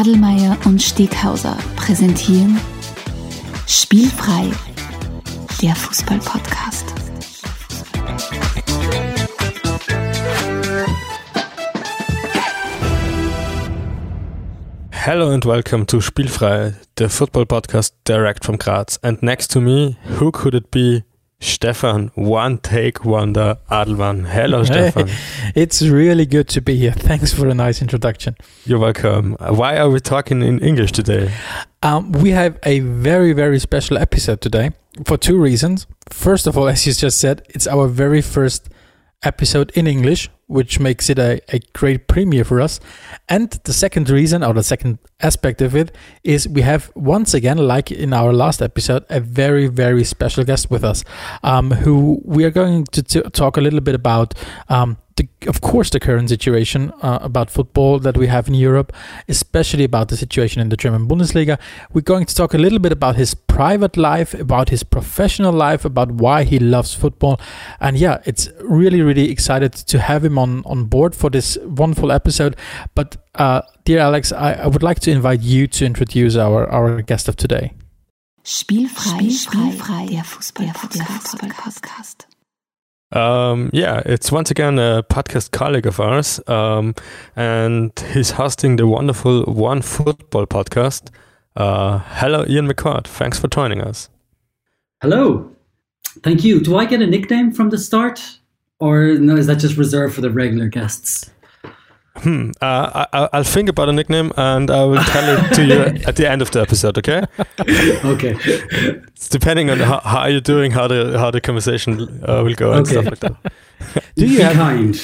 Adelmeier und Steghauser präsentieren Spielfrei, der Fußball-Podcast. Hello and welcome to Spielfrei, the football podcast direct from Graz. And next to me, who could it be? Stefan, one take wonder Adelmann. Hello, Stefan. it's really good to be here. Thanks for a nice introduction. You're welcome. Why are we talking in English today? Um, we have a very, very special episode today for two reasons. First of all, as you just said, it's our very first episode in English, which makes it a, a great premiere for us. And the second reason, or the second aspect of it, is we have once again, like in our last episode, a very, very special guest with us, um, who we are going to t- talk a little bit about um, the, of course, the current situation uh, about football that we have in Europe, especially about the situation in the German Bundesliga. We're going to talk a little bit about his private life, about his professional life, about why he loves football. And yeah, it's really, really excited to have him on, on board for this wonderful episode. But uh, dear Alex, I, I would like to invite you to introduce our, our guest of today. Spielfrei, Spielfrei, der Fußball-Podcast. Um, yeah, it's once again a podcast colleague of ours, um, and he's hosting the wonderful One Football podcast. Uh, hello, Ian McCourt. Thanks for joining us. Hello. Thank you. Do I get a nickname from the start, or no? Is that just reserved for the regular guests? Hmm. Uh, I, will think about a nickname and I will tell it to you at the end of the episode. Okay. okay. It's depending on how, how you're doing, how the how the conversation uh, will go, and okay. stuff like that. do you have kind?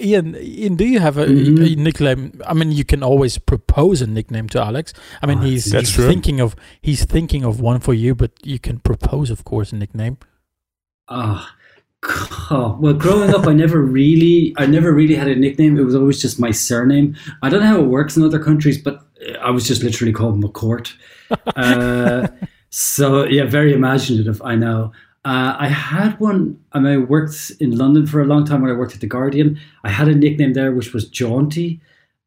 Ian, Ian, do you have a, mm-hmm. a, nickname? I mean, you can always propose a nickname to Alex. I mean, oh, he's, he's thinking of he's thinking of one for you, but you can propose, of course, a nickname. Ah, Oh, well, growing up, I never really, I never really had a nickname. It was always just my surname. I don't know how it works in other countries, but I was just literally called McCourt. Uh, so yeah, very imaginative. I know. Uh, I had one. I mean, I worked in London for a long time when I worked at the Guardian. I had a nickname there, which was Jaunty,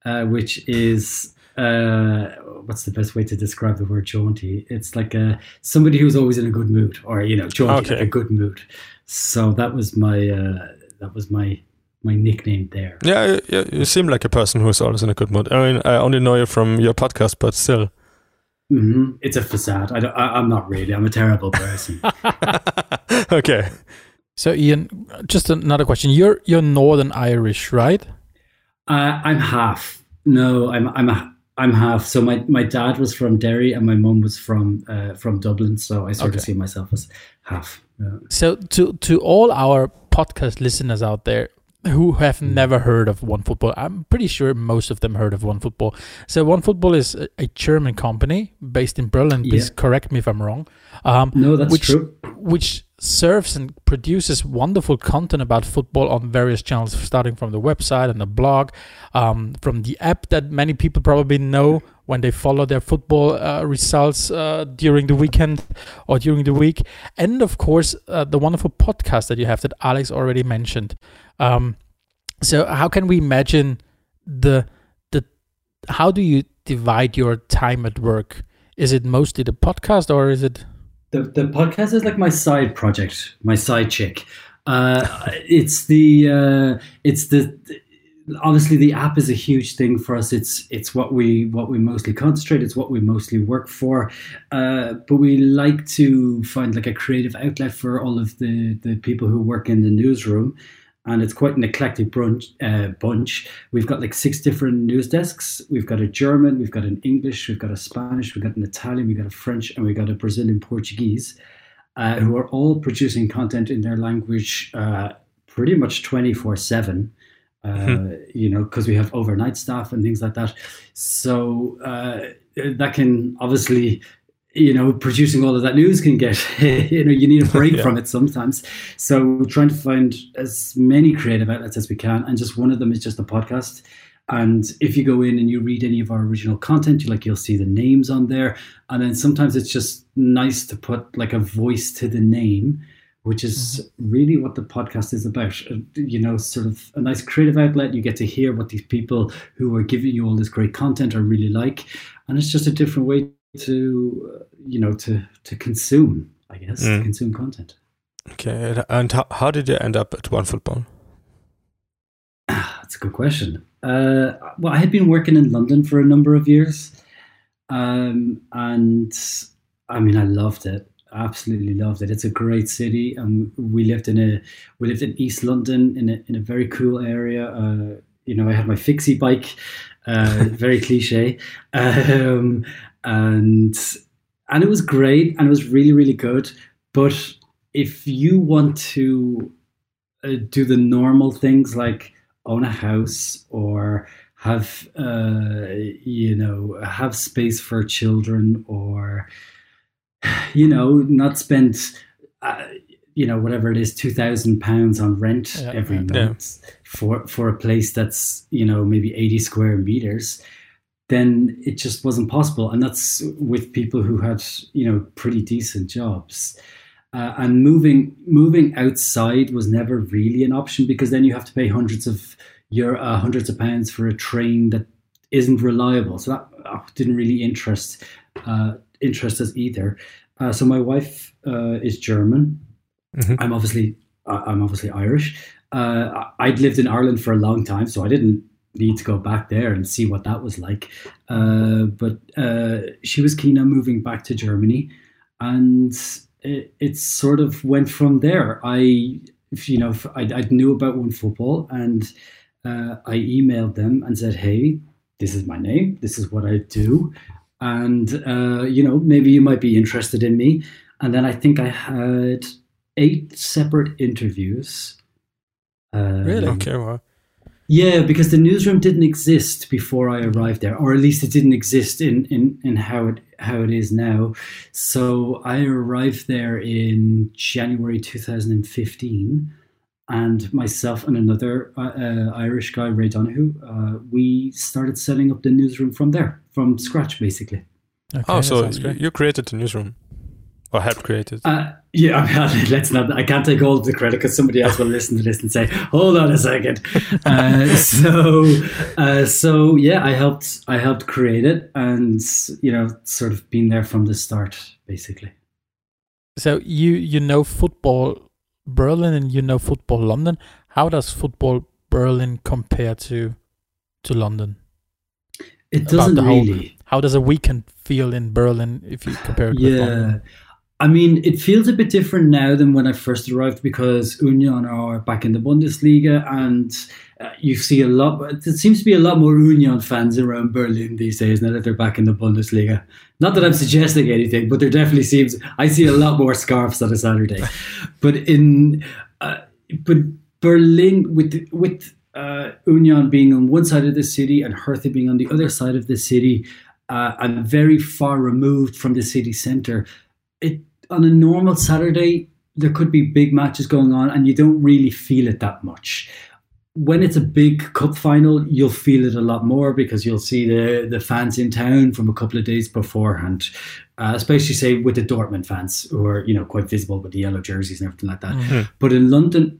uh, which is uh, what's the best way to describe the word jaunty? It's like a somebody who's always in a good mood, or you know, jaunty, okay. like a good mood. So that was my uh, that was my my nickname there. Yeah, you, you seem like a person who's always in a good mood. I mean, I only know you from your podcast, but still. Mm-hmm. It's a facade. I I, am not really. I'm a terrible person. okay. So Ian, just another question. You're you're Northern Irish, right? Uh, I'm half. No, I'm I'm a I'm half. So my, my dad was from Derry and my mum was from uh, from Dublin. So I sort okay. of see myself as half. Yeah. So to to all our podcast listeners out there who have mm. never heard of One Football, I'm pretty sure most of them heard of One Football. So One Football is a, a German company based in Berlin. Please yeah. correct me if I'm wrong. Um, no, that's which, true. Which serves and produces wonderful content about football on various channels, starting from the website and the blog, um, from the app that many people probably know when they follow their football uh, results uh, during the weekend or during the week, and of course uh, the wonderful podcast that you have that Alex already mentioned. Um, so, how can we imagine the the how do you divide your time at work? Is it mostly the podcast or is it the the podcast is like my side project, my side chick. Uh, it's the uh, it's the obviously the app is a huge thing for us. It's it's what we what we mostly concentrate. It's what we mostly work for. Uh, but we like to find like a creative outlet for all of the the people who work in the newsroom and it's quite an eclectic brunch, uh, bunch. We've got like six different news desks. We've got a German, we've got an English, we've got a Spanish, we've got an Italian, we've got a French, and we've got a Brazilian Portuguese, uh, who are all producing content in their language uh, pretty much 24 7. Uh, mm-hmm. You know, because we have overnight staff and things like that. So uh, that can obviously you know, producing all of that news can get, you know, you need a break yeah. from it sometimes. So we're trying to find as many creative outlets as we can. And just one of them is just the podcast. And if you go in and you read any of our original content, you like you'll see the names on there. And then sometimes it's just nice to put like a voice to the name which is really what the podcast is about. Uh, You know, sort of a nice creative outlet. You get to hear what these people who are giving you all this great content are really like, and it's just a different way to, uh, you know, to to consume. I guess to Mm. consume content. Okay, and- and how, how did you end up at One Football? That's a good question. Uh, well, I had been working in London for a number of years, um, and I mean, I loved it. Absolutely loved it. It's a great city, and we lived in a we lived in East London in a in a very cool area. Uh, you know, I had my fixie bike, uh, very cliche, um, and and it was great, and it was really really good. But if you want to uh, do the normal things like own a house or have uh, you know have space for children or you know not spend uh, you know whatever it is two thousand pounds on rent Yeah, every yeah. month for for a place that's you know maybe eighty square meters then it just wasn't possible and that's with people who had you know pretty decent jobs uh, and moving moving outside was never really an option because then you have to pay hundreds of euro, uh, hundreds of pounds for a train that isn't reliable. So that uh, didn't really interest uh, interest us either. Uh, so my wife uh, is German. Mhm. I'm obviously I'm obviously Irish. Uh, I'd lived in Ireland for a long time, so I didn't need to go back there and see what that was like. Uh, but uh, she was keen on moving back to Germany, and it, it sort of went from there. I, if, you know, I, I knew about One Football, and uh, I emailed them and said, "Hey, this is my name. This is what I do, and uh, you know, maybe you might be interested in me." And then I think I had eight separate interviews. Um, Really? Okay, well, yeah, because the newsroom didn't exist before I arrived there, or at least it didn't exist in, in, in how it how it is now. So I arrived there in January 2015, and myself and another uh, uh, Irish guy, Ray Donahue, uh, we started setting up the newsroom from there, from scratch, basically. Okay, oh, so you created the newsroom, or helped create it? Yeah, I mean, let's not. I can't take all of the credit because somebody else will listen to this and say, "Hold on a second. Uh, so, uh, so yeah, I helped. I helped create it, and you know, sort of been there from the start, basically. So you you know football Berlin and you know football London. How does football Berlin compare to to London? It doesn't whole- really. How does a weekend feel in Berlin if you compare it with Yeah. I mean, it feels a bit different now than when I first arrived because Union are back in the Bundesliga, and uh, you see a lot. There seems to be a lot more Union fans around Berlin these days now that they're back in the Bundesliga. Not that I'm suggesting anything, but there definitely seems I see a lot more scarves on a Saturday. but in uh, but Berlin with with uh, Union being on one side of the city and Hertha being on the other side of the city, uh, and very far removed from the city centre. It on a normal Saturday there could be big matches going on, and you don't really feel it that much. When it's a big cup final, you'll feel it a lot more because you'll see the the fans in town from a couple of days beforehand, uh, especially say with the Dortmund fans who are you know quite visible with the yellow jerseys and everything like that. Mhm. But in London,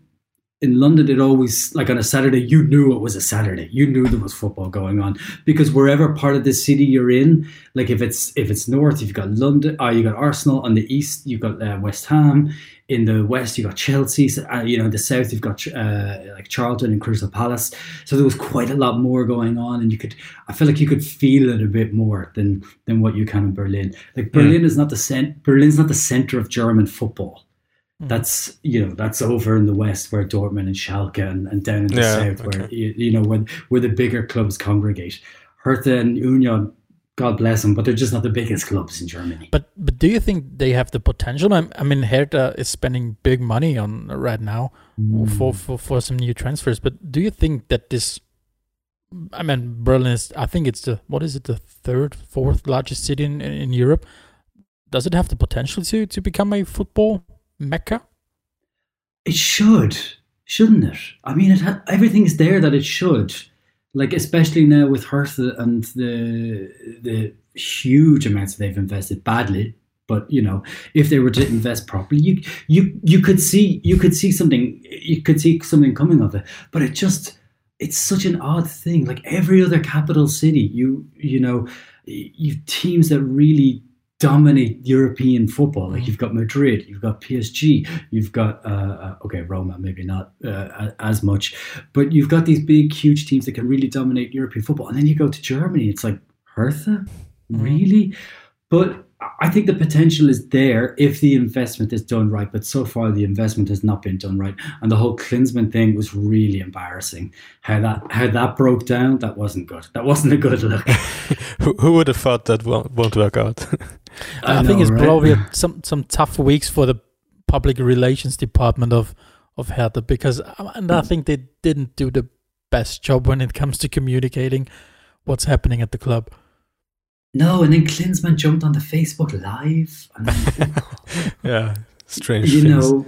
in London, it always like on a Saturday, you knew it was a Saturday. You knew there was football going on because wherever part of the city you're in, like if it's if it's north, you've got London, uh, you got Arsenal. On the east, you've got uh, West Ham. In the west, you got Chelsea. So, uh, you know, in the south, you've got uh, like Charlton and Crystal Palace. So there was quite a lot more going on, and you could. I feel like you could feel it a bit more than than what you can in Berlin. Like Berlin is not the cent. Berlin's not the center of German football Mm-hmm. that's you know that's over in the west where Dortmund and Schalke and, and down in the Yeah, south where okay. you, you know when where the bigger clubs congregate. Hertha and Union, God bless them, but they're just not the biggest clubs in Germany. But but do you think they have the potential? I, I mean, Hertha is spending big money on right now mm. for, for for some new transfers. But do you think that this? I mean, Berlin is. I think it's the what is it? The third, fourth largest city in in Europe. Does it have the potential to to become a football mecca? It should, shouldn't it? I mean, it ha- everything's there that it should. Like especially now with Hertha and the the huge amounts they've invested badly, But you know, if they were to invest properly, you you you could see you could see something you could see something coming of it. But it just it's such an odd thing. Like every other capital city, you you know, you teams that really dominate European football. Like you've got Madrid, you've got PSG, you've got uh, uh, okay Roma, maybe not uh, as much, but you've got these big, huge teams that can really dominate European football. And then you go to Germany, it's like Hertha, really. But I think the potential is there if the investment is done right. But so far, the investment has not been done right, and the whole Klinsmann thing was really embarrassing. How that how that broke down, that wasn't good. That wasn't a good look. who, who would have thought that won't, won't work out? I, I know, think it's right? probably some some tough weeks for the public relations department of of Hertha because um, and I think they didn't do the best job when it comes to communicating what's happening at the club. No, and then Klinsmann jumped on the Facebook Live. yeah, strange. You things. know,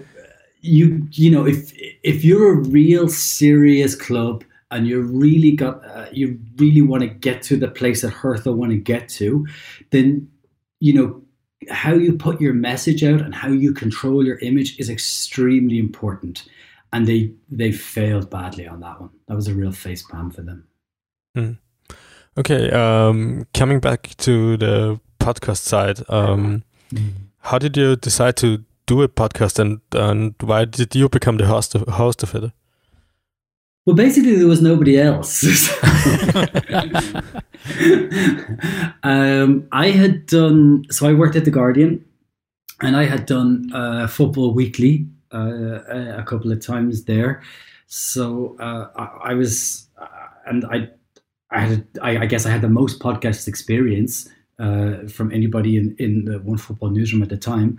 you you know if if you're a real serious club and you really got uh, you really want to get to the place that Hertha want to get to, then you know how you put your message out and how you control your image is extremely important. And they they failed badly on that one. That was a real face palm for them. Mm. Okay, um, coming back to the podcast side, um, mm. how did you decide to do a podcast, and and why did you become the host of, host of it? Well, basically, there was nobody else. um, I had done so. I worked at the Guardian, and I had done uh, Football Weekly uh, a couple of times there. So uh, I, I, was, uh, and I I had, I, I guess I had the most podcast experience uh, from anybody in, in the One Football newsroom at the time.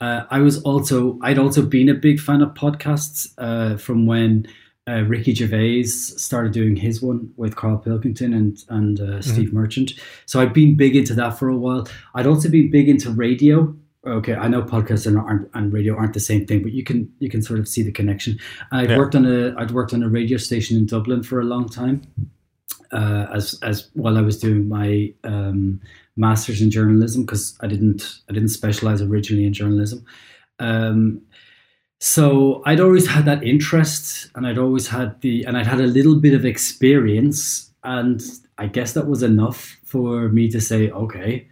Uh, I was also, I'd also been a big fan of podcasts from when uh, Ricky Gervais started doing his one with Carl Pilkington and and uh, mm-hmm. Steve Merchant. So I'd been big into that for a while. I'd also been big into radio. Okay, I know podcasts and, aren't, and radio aren't the same thing, but you can you can sort of see the connection. And I'd yeah. worked on a I'd worked on a radio station in Dublin for a long time uh, as as while I was doing my um, masters in journalism because I didn't I didn't specialize originally in journalism. Um, so I'd always had that interest, and I'd always had the and I'd had a little bit of experience, and I guess that was enough for me to say, okay,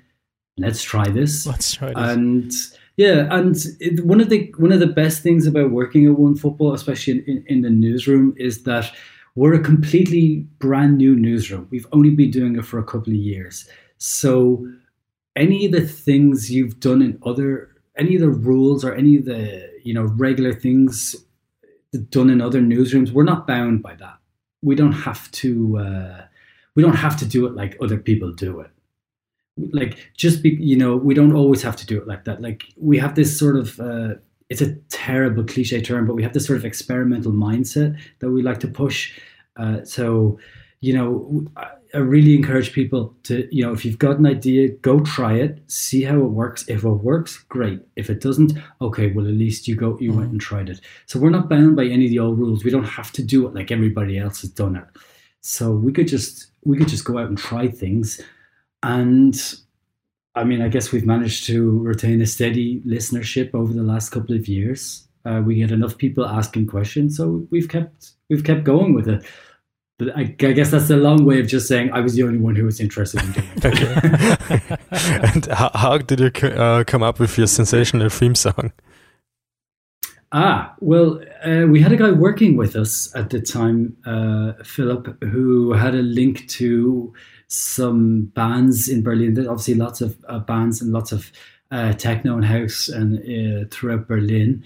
let's try this. Let's try this. And yeah, and it, one of the one of the best things about working at One Football, especially in, in, in the newsroom, is that we're a completely brand new newsroom. We've only been doing it for a couple of years. So any of the things you've done in other any of the rules or any of the you know regular things done in other newsrooms, we're not bound by that. We don't have to uh, we don't have to do it like other people do it. Like just be you know we don't always have to do it like that. Like we have this sort of uh, it's a terrible cliche term, but we have this sort of experimental mindset that we like to push. Uh, so, you know, I really encourage people to, you know, if you've got an idea, go try it, see how it works. If it works, great. If it doesn't, okay, well at least you go, you mm-hmm. went and tried it. So we're not bound by any of the old rules. We don't have to do it like everybody else has done it. So we could just we could just go out and try things, and I mean, I guess we've managed to retain a steady listenership over the last couple of years. Uh, we get enough people asking questions, so we've kept we've kept going with it. But I, I, guess that's a long way of just saying I was the only one who was interested in doing it. and how, how, did you uh, come up with your sensational theme song? Ah, well, uh, we had a guy working with us at the time, uh, Philip, who had a link to some bands in Berlin. There's obviously lots of uh, bands and lots of uh, techno and house and uh, throughout Berlin.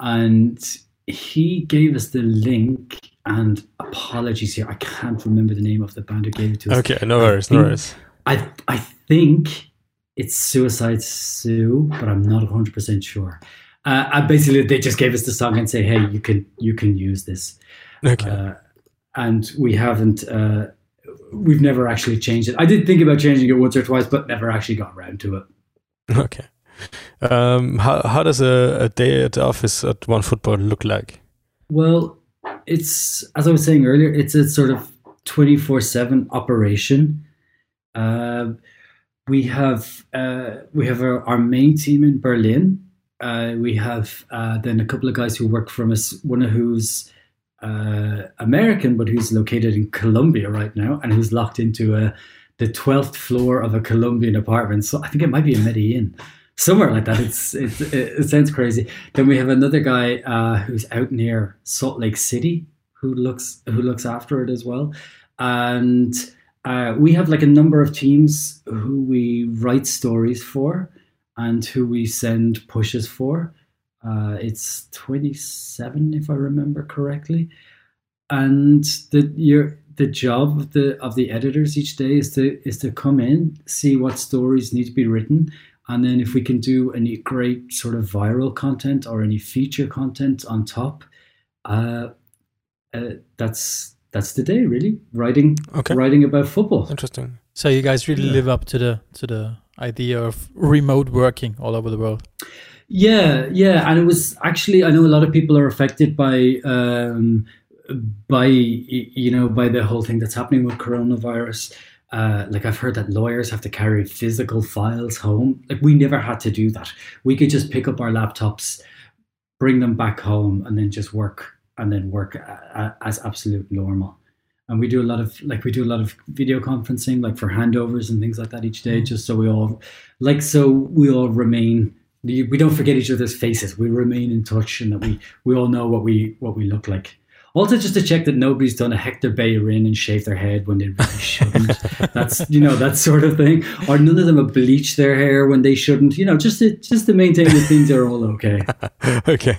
And he gave us the link. And apologies here, I can't remember the name of the band who gave it to us. Okay, no worries, no worries. I I think it's Suicide Sue, but I'm not 100 percent sure. Uh, basically, they just gave us the song and say, "Hey, you can you can use this." Okay. Uh, and we haven't uh, we've never actually changed it. I did think about changing it once or twice, but never actually got around to it. Okay. Um, how how does a, a day at the office at One Football look like? Well, it's as I was saying earlier, it's a sort of twenty four seven operation. Uh, we have uh, we have our, our main team in Berlin. Uh, we have uh, then a couple of guys who work from us. One of who's uh, American, but who's located in Colombia right now, and who's locked into a, the twelfth floor of a Colombian apartment. So I think it might be in Medellin, somewhere like that. It's, it's it, sounds crazy. Then we have another guy uh, who's out near Salt Lake City who looks who looks after it as well, and uh, we have like a number of teams who we write stories for and who we send pushes for. Uh, it's 27, if I remember correctly. And the your the job of the of the editors each day is to is to come in, see what stories need to be written, and then if we can do any great sort of viral content or any feature content on top, uh, uh, that's that's the day really writing Okay. writing about football. Interesting. So you guys really Yeah. live up to the to the idea of remote working all over the world. Yeah, yeah, and it was actually I know a lot of people are affected by um, by you know by the whole thing that's happening with coronavirus. Uh, like I've heard that lawyers have to carry physical files home. Like we never had to do that. We could just pick up our laptops, bring them back home, and then just work and then work a- a- as absolute normal. And we do a lot of like we do a lot of video conferencing, like for handovers and things like that each day, just so we all like so we all remain we don't forget each other's faces. We remain in touch, and that we we all know what we what we look like. Also, just to check that nobody's done a Hector Bellerín and shaved their head when they really shouldn't. That's you know that sort of thing. Or none of them have bleached their hair when they shouldn't. You know, just to just to maintain that things are all okay. okay.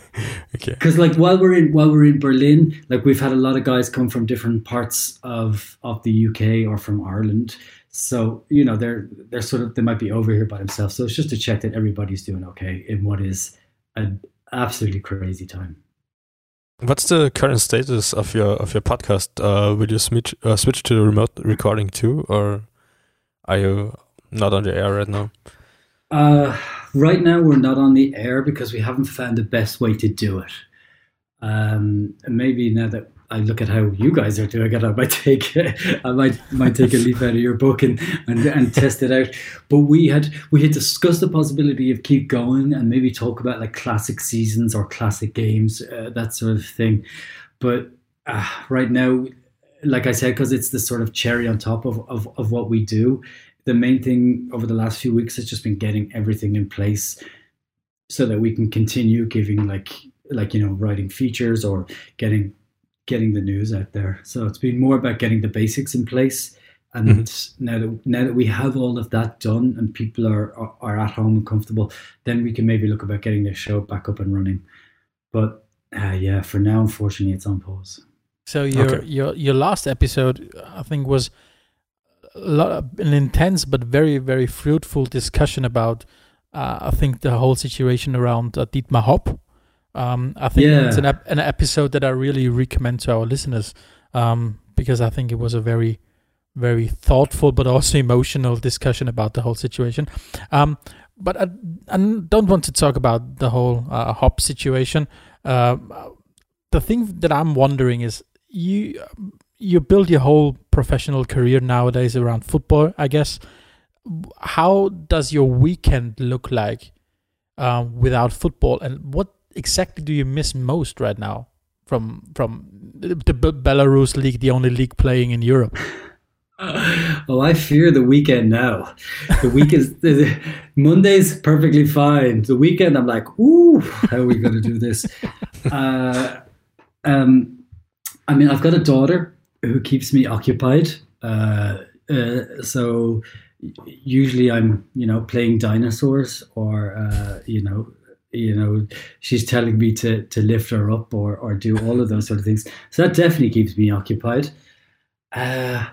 Okay. Because like while we're in while we're in Berlin, like we've had a lot of guys come from different parts of of the UK or from Ireland. So you know they're they're sort of they might be over here by themselves. So it's just to check that everybody's doing okay in what is an absolutely crazy time. What's the current status of your of your podcast? Uh, will you switch uh, switch to remote recording too, or are you not on the air right now? Uh, right now we're not on the air because we haven't found the best way to do it. Um, maybe now that I look at how you guys are doing it, I might take I might might take a leaf out of your book and, and and test it out. But we had we had discussed the possibility of keep going and maybe talk about like classic seasons or classic games, uh, that sort of thing. But uh, right now, like I said, because it's the sort of cherry on top of, of of what we do. The main thing over the last few weeks has just been getting everything in place so that we can continue giving like like you know writing features or getting getting the news out there. So it's been more about getting the basics in place. And now that now that we have all of that done and people are, are are at home and comfortable, then we can maybe look about getting the show back up and running. But uh, yeah, for now, unfortunately, it's on pause. So your Okay. your your last episode, I think, was a lot an intense but very very fruitful discussion about. Uh, I think the whole situation around uh, Dietmar Hopp. Um, I think Yeah. it's an ep- an episode that I really recommend to our listeners um, because I think it was a very very thoughtful but also emotional discussion about the whole situation. Um, but I, I don't want to talk about the whole uh, Hopp situation. Uh, the thing that I'm wondering is you you build your whole professional career nowadays around football, I guess. How does your weekend look like um, without football, and what exactly do you miss most right now from from the the Belarus league, the only league playing in Europe? well, I fear the weekend now. The week is Monday's perfectly fine. The weekend, I'm like, ooh, how are we going to do this? Uh, um, I mean, I've got a daughter who keeps me occupied. Uh, uh, so usually I'm, you know, playing dinosaurs or, uh, you know, you know, she's telling me to to lift her up or or do all of those sort of things. So that definitely keeps me occupied. Uh,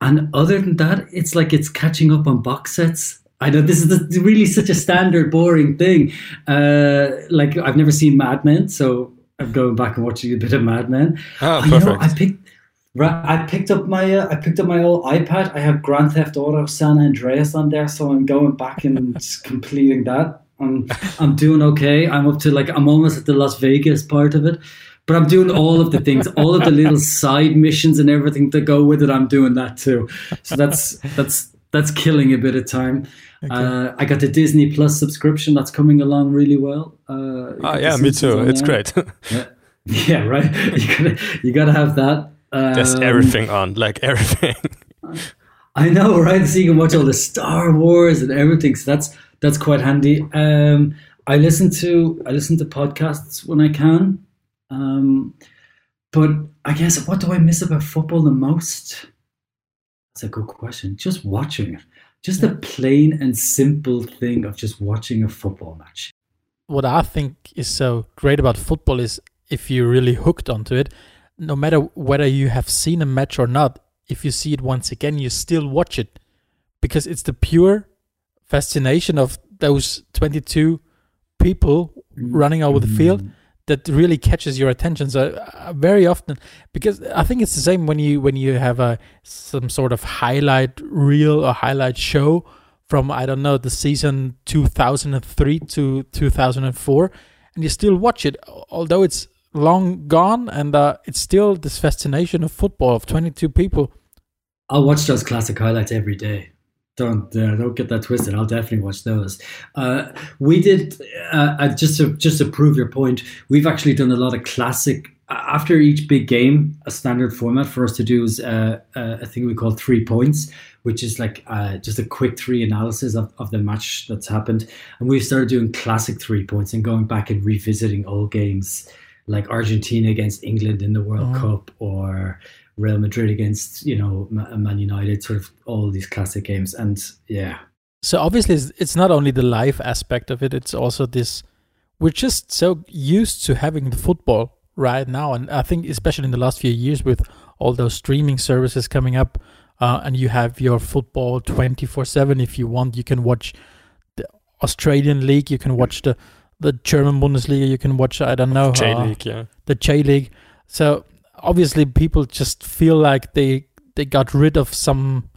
and other than that, it's like it's catching up on box sets. I know this is really such a standard, boring thing. Uh, like I've never seen Mad Men, so I'm going back and watching a bit of Mad Men. Ah, Oh, you know, perfect. I picked. I picked up my uh, I picked up my old iPad. I have Grand Theft Auto San Andreas on there, so I'm going back and completing that. I'm I'm doing okay. I'm up to like I'm almost at the Las Vegas part of it, but I'm doing all of the things, all of the little side missions and everything that go with it. I'm doing that too. So that's that's that's killing a bit of time. Okay. Uh, I got the Disney Plus subscription that's coming along really well. Uh, Oh yeah, me too. It's there. great. Yeah, yeah, right. You gotta, you gotta have that. There's Um, everything on, like everything. I know, right? So you can watch all the Star Wars and everything. So that's that's quite handy. Um, I listen to I listen to podcasts when I can. Um, but I guess what do I miss about football the most? That's a good question. Just watching it. Just the plain and simple thing of just watching a football match. what I think is so great about football is if you're really hooked onto it, no matter whether you have seen a match or not, if you see it once again, you still watch it because it's the pure fascination of those 22 people running over the field that really catches your attention. So uh, very often, because I think it's the same when you when you have a some sort of highlight reel or highlight show from I don't know the season 2003 to 2004, and you still watch it, although it's long gone, and uh, it's still this fascination of football of 22 people. I'll watch those classic highlights every day. Don't uh, don't get that twisted. I'll definitely watch those. Uh, we did uh, uh, just to just to prove your point. We've actually done a lot of classic after each big game. A standard format for us to do is uh, uh, a thing we call three points, which is like uh, just a quick three analysis of, of the match that's happened. And we've started doing classic three points and going back and revisiting old games like Argentina against England in the World Mhm. Cup or Real Madrid against you know Man United, sort of all these classic games, and yeah, So obviously, it's, it's not only the live aspect of it; it's also this. We're just so used to having the football right now, and I think especially in the last few years with all those streaming services coming up, uh, and you have your football twenty four seven. If you want, you can watch the Australian league, you can watch the the German Bundesliga, you can watch I don't know J uh, League, yeah. the J League. So obviously, people just feel like they they got rid of some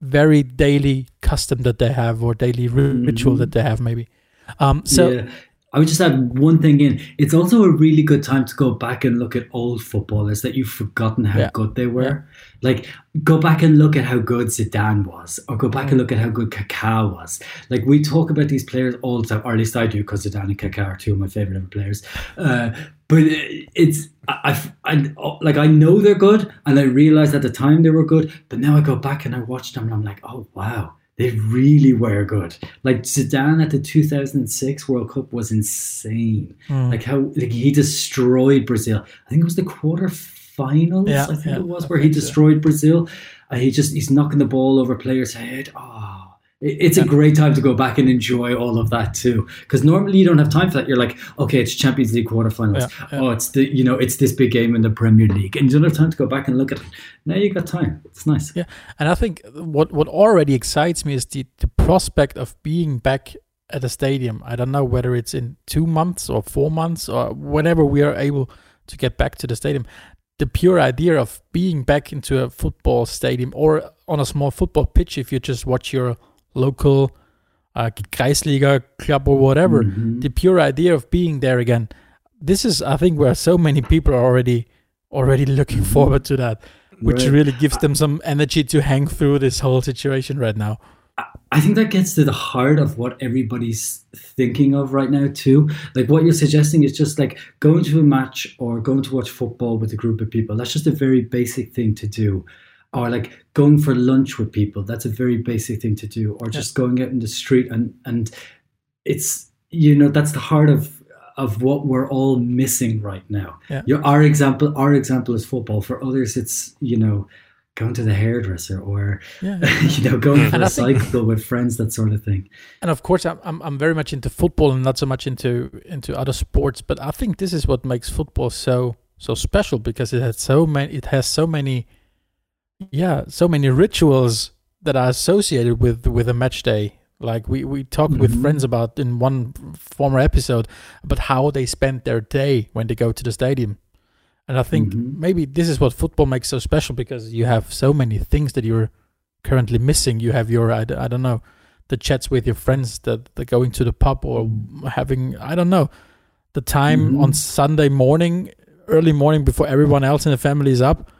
very daily custom that they have or daily ri- ritual Mhm. that they have, maybe. Um, so yeah. I would just add one thing in. It's also a really good time to go back and look at old footballers that you've forgotten how Yeah. good they were. Like, go back and look at how good Zidane was, or go back and look at how good Kaká was. Like, we talk about these players all the time, or at least I do, because Zidane and Kaká are two of my favorite ever players. Uh, but it's I, I, I like I know they're good, and I realized at the time they were good. But now I go back and I watch them, and I'm like, oh wow, they really were good. Like Zidane at the 2006 World Cup was insane. mm, Like how like he destroyed Brazil. I think it was the quarterfinals. Yeah, I think yeah, it was where he think so. destroyed Brazil. And he just he's knocking the ball over players' head. Oh, it's a great time to go back and enjoy all of that too. Because normally you don't have time for that. You're like, okay, it's Champions League quarterfinals. Yeah, yeah. Oh, it's the you know it's this big game in the Premier League, and you don't have time to go back and look at it. Now you got time. It's nice. Yeah, and I think what what already excites me is the the prospect of being back at a stadium. I don't know whether it's in two months or four months or whenever we are able to get back to the stadium. The pure idea of being back into a football stadium or on a small football pitch, if you just watch your local uh, Kreisliga club or whatever, Mhm. the pure idea of being there again. This is, I think, where so many people are already already looking forward to that which Right. really gives them some energy to hang through this whole situation right now. I think that gets to the heart of what everybody's thinking of right now too. Like what you're suggesting is just like going to a match or going to watch football with a group of people. That's just a very basic thing to do. Or like going for lunch with people. That's a very basic thing to do. Or just going out in the street and and it's you know that's the heart of of what we're all missing right now. Yeah. Your our example our example is football. For others it's you know going to the hairdresser or Yeah. you know, going for And a think- cycle with friends, that sort of thing. and of course, I'm, I'm I'm very much into football and not so much into into other sports. But I think this is what makes football so so special because it has so many it has so many yeah so many rituals that are associated with with a match day. Like we we talked with Mhm. friends about in one former episode about how they spend their day when they go to the stadium. And I think Mhm. maybe this is what football makes so special because you have so many things that you're currently missing. You have your I don't know the chats with your friends that that going to the pub or having I don't know the time Mhm. on Sunday morning, early morning before everyone else in the family is up,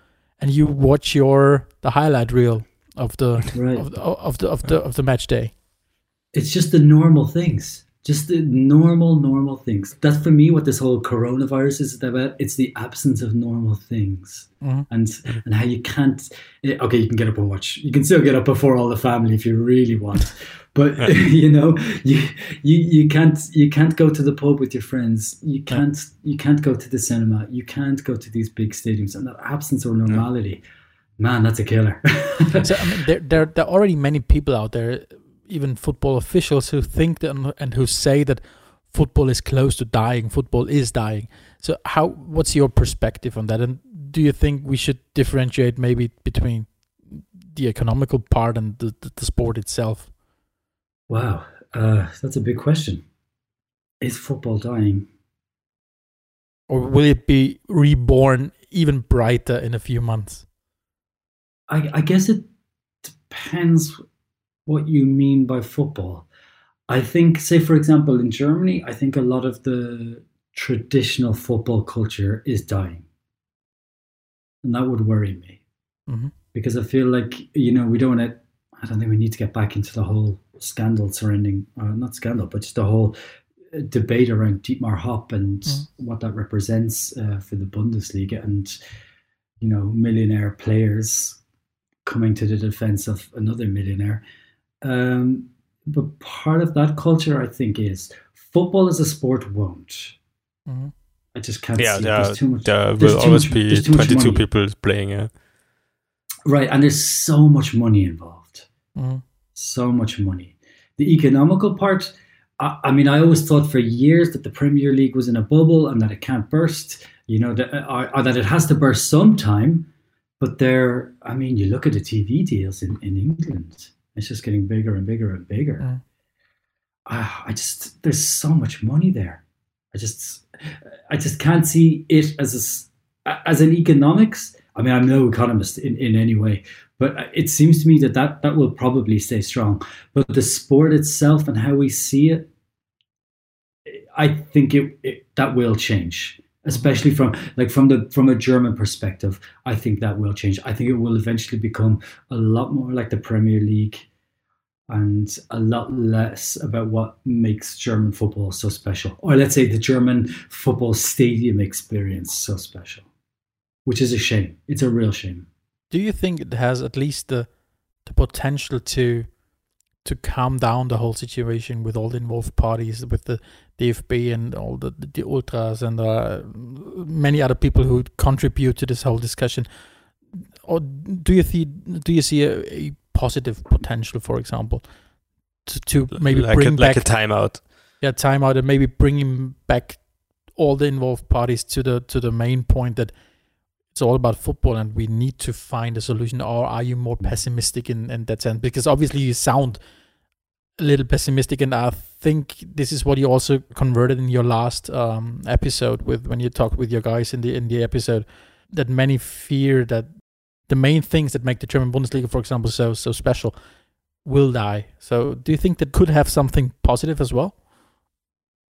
and you watch your the highlight reel of the Right. of the of the of the, of the match day. it's just the normal things just the normal normal things that's for me what this whole coronavirus is about it's the absence of normal things Mhm. and and how you can't eh, okay you can get up and watch you can still get up before all the family if you really want but you know you, you you can't you can't go to the pub with your friends you can't you can't go to the cinema you can't go to these big stadiums and that absence of normality man that's a killer so I mean, there, there there are already many people out there, even football officials, who think that and who say that football is close to dying. Football is dying. So how? What's your perspective on that? And do you think we should differentiate maybe between the economical part and the, the, the sport itself? Wow, uh, that's a big question. Is football dying? Or will it be reborn even brighter in a few months? I, I guess it depends what you mean by football. I think, say, for example, in Germany, I think a lot of the traditional football culture is dying. And that would worry me Mhm. because I feel like, you know, we don't want to, I don't think we need to get back into the whole scandal surrounding, uh, not scandal, but just the whole uh, debate around Dietmar Hopp and Mhm. what that represents uh, for the Bundesliga and, you know, millionaire players coming to the defense of another millionaire. Um, but part of that culture, I think, is football as a sport won't. Mhm. I just can't Yeah, see. there, There's too much. there will too always much- be there's too much 22 money. people playing. Yeah. Right, and there's so much money involved. Mhm. So much money. The economical part. I, I mean, I always thought for years that the Premier League was in a bubble and that it can't burst. You know, that or, or that it has to burst sometime. But there, I mean, you look at the TV deals in, in England. It's just getting bigger and bigger and bigger. Ah, I just there's so much money there. I just I just can't see it as a as an economics. I mean, I'm no economist in, in any way, but it seems to me that, that that will probably stay strong. But the sport itself and how we see it, I think it, it that will change, especially from like from the from a German perspective. I think that will change. I think it will eventually become a lot more like the Premier League and a lot less about what makes German football so special, or let's say the German football stadium experience so special, which is a shame. It's a real shame. Do you think it has at least the the potential to to calm down the whole situation with all the involved parties, with the DFB and all the the ultras and uh, many other people who contribute to this whole discussion? Or do you see do you see a, a positive potential, for example, to, to maybe like, bring a, back like a timeout. yeah timeout and maybe bringing back all the involved parties to the to the main point that it's all about football and we need to find a solution or are you more pessimistic in, in that sense? Because obviously you sound a little pessimistic and i think this is what you also converted in your last um, episode with when you talked with your guys in the in the episode that many fear that the main things that make the german bundesliga for example so so special will die. So do you think that could have something positive as well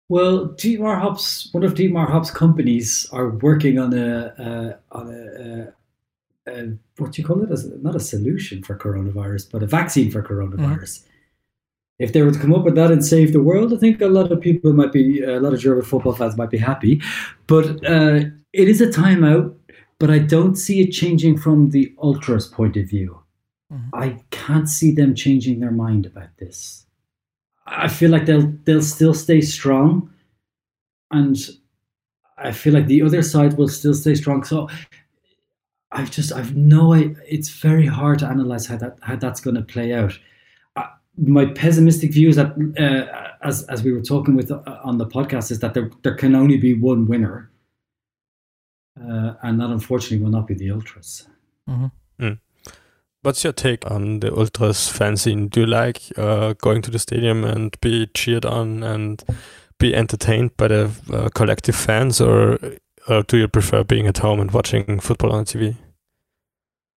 Well, Dietmar Hopp's one of Dietmar Hopp's companies are working on a uh, on a, uh, a what do you call it? As not a solution for coronavirus, but a vaccine for coronavirus. If they were to come up with that and save the world, I think a lot of people might be a lot of German football fans might be happy. But uh, it is a timeout. But I don't see it changing from the ultras' point of view. Mm-hmm. I can't see them changing their mind about this. I feel like they'll they'll still stay strong, and I feel like the other side will still stay strong. So I've just I've no I- it's very hard to analyze how that how that's going to play out. Uh, my pessimistic view is that uh, as as we were talking with uh, on the podcast is that there there can only be one winner, uh, and that unfortunately will not be the ultras. What's your take on the Ultras fan scene? Do you like uh, going to the stadium and be cheered on and be entertained by the uh, collective fans, or, or do you prefer being at home and watching football on TV?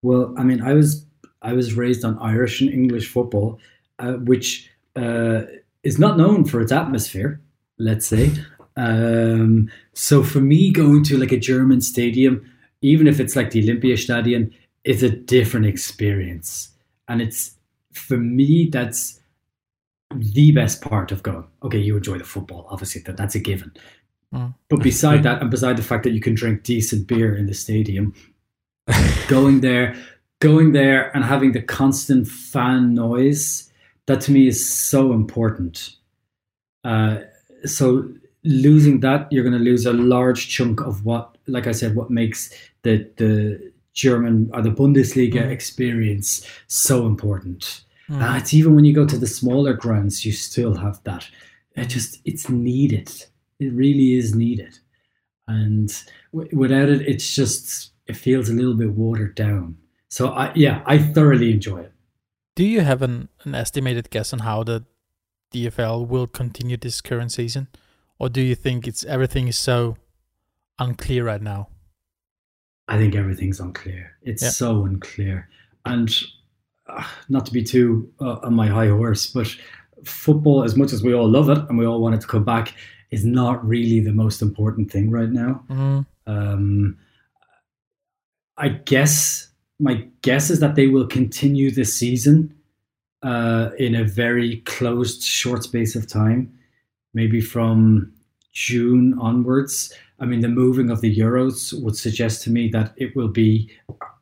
Well, I mean, I was I was raised on Irish and English football, uh, which uh, is not known for its atmosphere. Let's say. Um, so for me, going to like a German stadium, even if it's like the Olympiastadion, is a different experience. and it's for me that's the best part of going. Okay, you enjoy the football, obviously that that's a given. Mm. But beside that, and beside the fact that you can drink decent beer in the stadium, going there, going there, and having the constant fan noise, that to me is so important. Uh, so losing that, you're going to lose a large chunk of what, like I said, what makes the the German or the Bundesliga Mm. experience so important. Mm. Uh, it's even when you go to the smaller grounds, you still have that. It just it's needed. It really is needed, and w- without it, it's just it feels a little bit watered down. So I yeah, I thoroughly enjoy it. Do you have an, an estimated guess on how the DFL will continue this current season, or do you think it's everything is so unclear right now? I think everything's unclear. It's Yeah. so unclear, and uh, not to be too uh, on my high horse, but football, as much as we all love it and we all want it to come back, is not really the most important thing right now. Mm. Um, I guess my guess is that they will continue this season uh, in a very closed, short space of time, maybe from June onwards. I mean, the moving of the Euros would suggest to me that it will be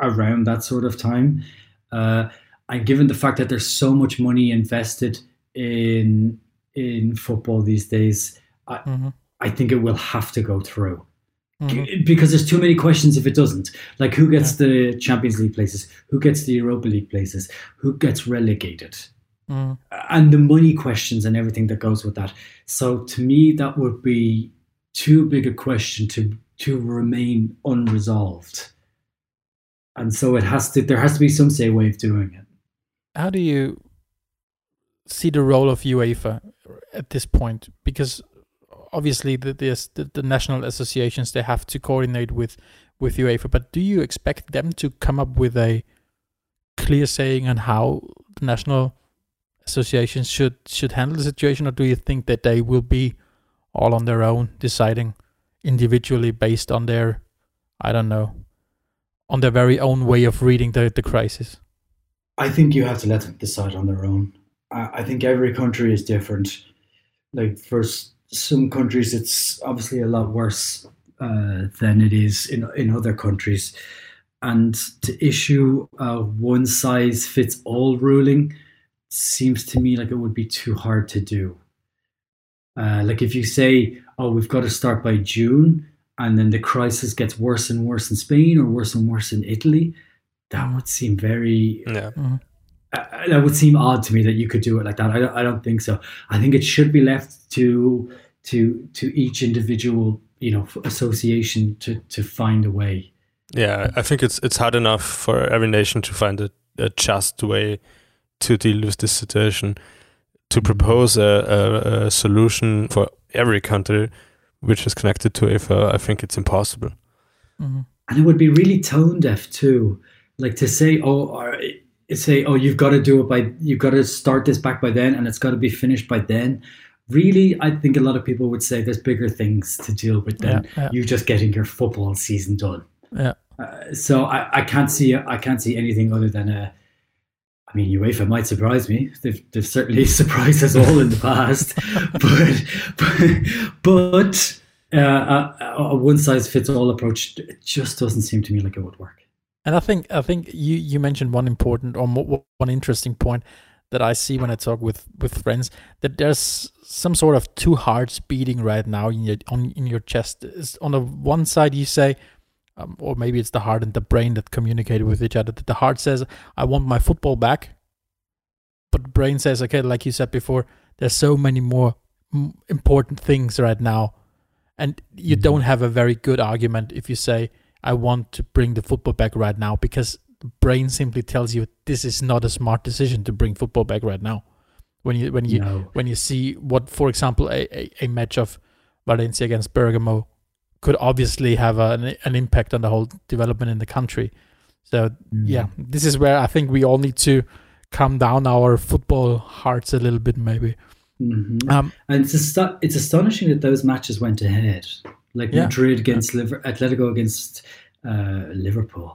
around that sort of time. Uh, and given the fact that there's so much money invested in in football these days, I, Mhm. I think it will have to go through Mhm. because there's too many questions if it doesn't. Like who gets the Champions League places, who gets the Europa League places, who gets relegated, Mm. and the money questions and everything that goes with that. So to me, that would be too big a question to to remain unresolved. And so it has to. There has to be some say way of doing it. How do you see the role of UEFA at this point? Because obviously the, the the national associations they have to coordinate with with UEFA, but do you expect them to come up with a clear saying on how the national associations should should handle the situation, or do you think that they will be all on their own, deciding individually based on their, I don't know, on their very own way of reading the the crisis? I think you have to let them decide on their own. I, I think every country is different. Like for some countries, it's obviously a lot worse uh, than it is in in other countries, and to issue a one size fits all ruling seems to me like it would be too hard to do. Uh, like if you say, "Oh, we've got to start by June," and then the crisis gets worse and worse in Spain or worse and worse in Italy, that would seem very Yeah. uh, that would seem odd to me that you could do it like that. I don't, I don't think so. I think it should be left to to to each individual, you know, association to to find a way. Yeah, I think it's it's hard enough for every nation to find a, a just way to deal with this situation. To propose a, a, a solution for every country which is connected to IFA, I think it's impossible. Mm-hmm. And it would be really tone deaf too, like to say, oh, or say, oh, you've got to do it by, you've got to start this back by then, and it's got to be finished by then. Really, I think a lot of people would say there's bigger things to deal with than Yeah, yeah. you just getting your football season done. Yeah. Uh, so I, I can't see I can't see anything other than a. I mean, UEFA might surprise me. They've, they've certainly surprised us all in the past, but but, but uh, a, a one size fits all approach just doesn't seem to me like it would work. And I think I think you you mentioned one important or one interesting point that I see when I talk with with friends that there's some sort of two hearts beating right now in your on in your chest. Is on the one side you say, um, or maybe it's the heart and the brain that communicate with each other. That the heart says, "I want my football back," but the brain says, "Okay, like you said before, there's so many more important things right now." And you Mhm. don't have a very good argument if you say, I want to bring the football back right now because the brain simply tells you this is not a smart decision to bring football back right now. When you when you no. when you see what, for example, a, a, a match of Valencia against Bergamo could obviously have an, an impact on the whole development in the country. So yeah, this is where I think we all need to calm down our football hearts a little bit, maybe. Mhm. Um, And it's ast- it's astonishing that those matches went ahead. Like Yeah. Madrid against Liver- Atletico against uh, Liverpool.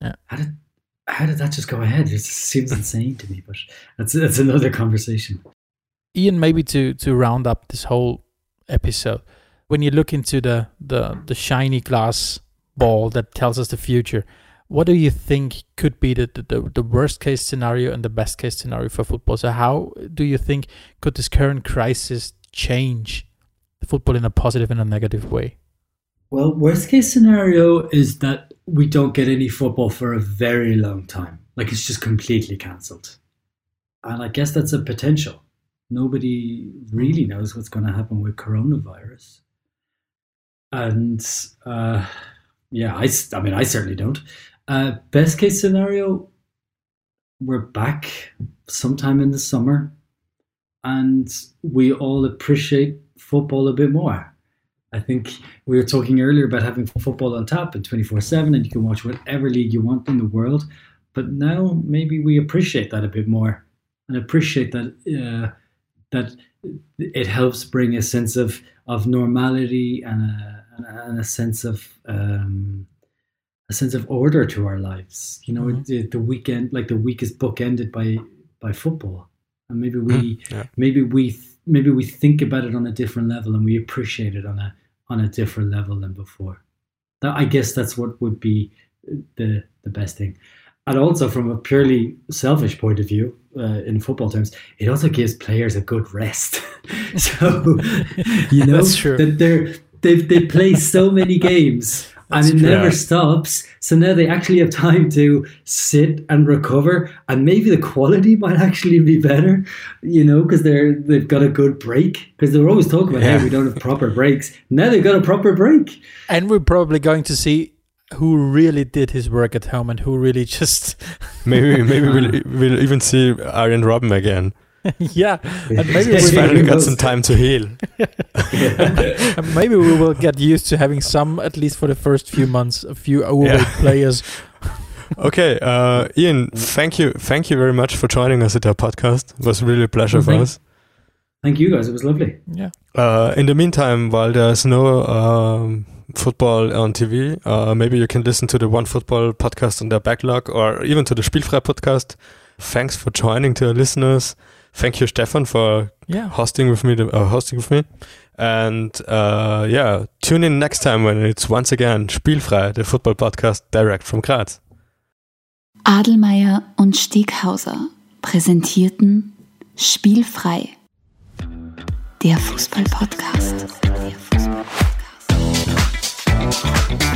Yeah. How did how did that just go ahead? It seems insane to me, but that's that's another conversation. Ian, maybe to to round up this whole episode, when you look into the the the shiny glass ball that tells us the future, what do you think could be the, the, the worst case scenario and the best case scenario for football? So how do you think could this current crisis change football in a positive and a negative way? Well, worst case scenario is that we don't get any football for a very long time. Like it's just completely cancelled. And I guess that's a potential. Nobody really knows what's going to happen with coronavirus. And uh, yeah, I, I mean, I certainly don't. Uh, best case scenario, we're back sometime in the summer and we all appreciate football a bit more. I think we were talking earlier about having football on tap and 24 7 and you can watch whatever league you want in the world. But now maybe we appreciate that a bit more and appreciate that uh, that it helps bring a sense of, of normality and a, and a sense of um, a sense of order to our lives. You know, mm-hmm. the, the, weekend, like the week is bookended by by football, and maybe we mm, yeah. maybe we maybe we think about it on a different level and we appreciate it on a on a different level than before. That I guess that's what would be the the best thing. And also, from a purely selfish point of view, uh, in football terms, it also gives players a good rest. so, you know, that they're they they play so many games and it never stops. So now they actually have time to sit and recover, and maybe the quality might actually be better, you know, because they're they've got a good break. Because they're always talking about yeah. hey, we don't have proper breaks. Now they've got a proper break, and we're probably going to see who really did his work at home and who really just maybe maybe we'll, we'll even see Arjen Robben again. yeah, and maybe we finally got some time to heal. and maybe we will get used to having some, at least for the first few months, a few overweight yeah. players. okay, uh, Ian, thank you, thank you very much for joining us at our podcast. It was really a pleasure for us. Thank you, guys. It was lovely. Yeah. Uh, in the meantime, while there's no um, football on TV, uh, maybe you can listen to the One Football podcast on their backlog, or even to the Spielfrei podcast. Thanks for joining to our listeners thank you, Stefan, for yeah. hosting with me. Uh, hosting with me, and uh, yeah, tune in next time when it's once again Spielfrei, the football podcast direct from Graz. Adelmeier und Steghauser präsentierten Spielfrei, der Fußball Podcast. Der Fußball -Podcast.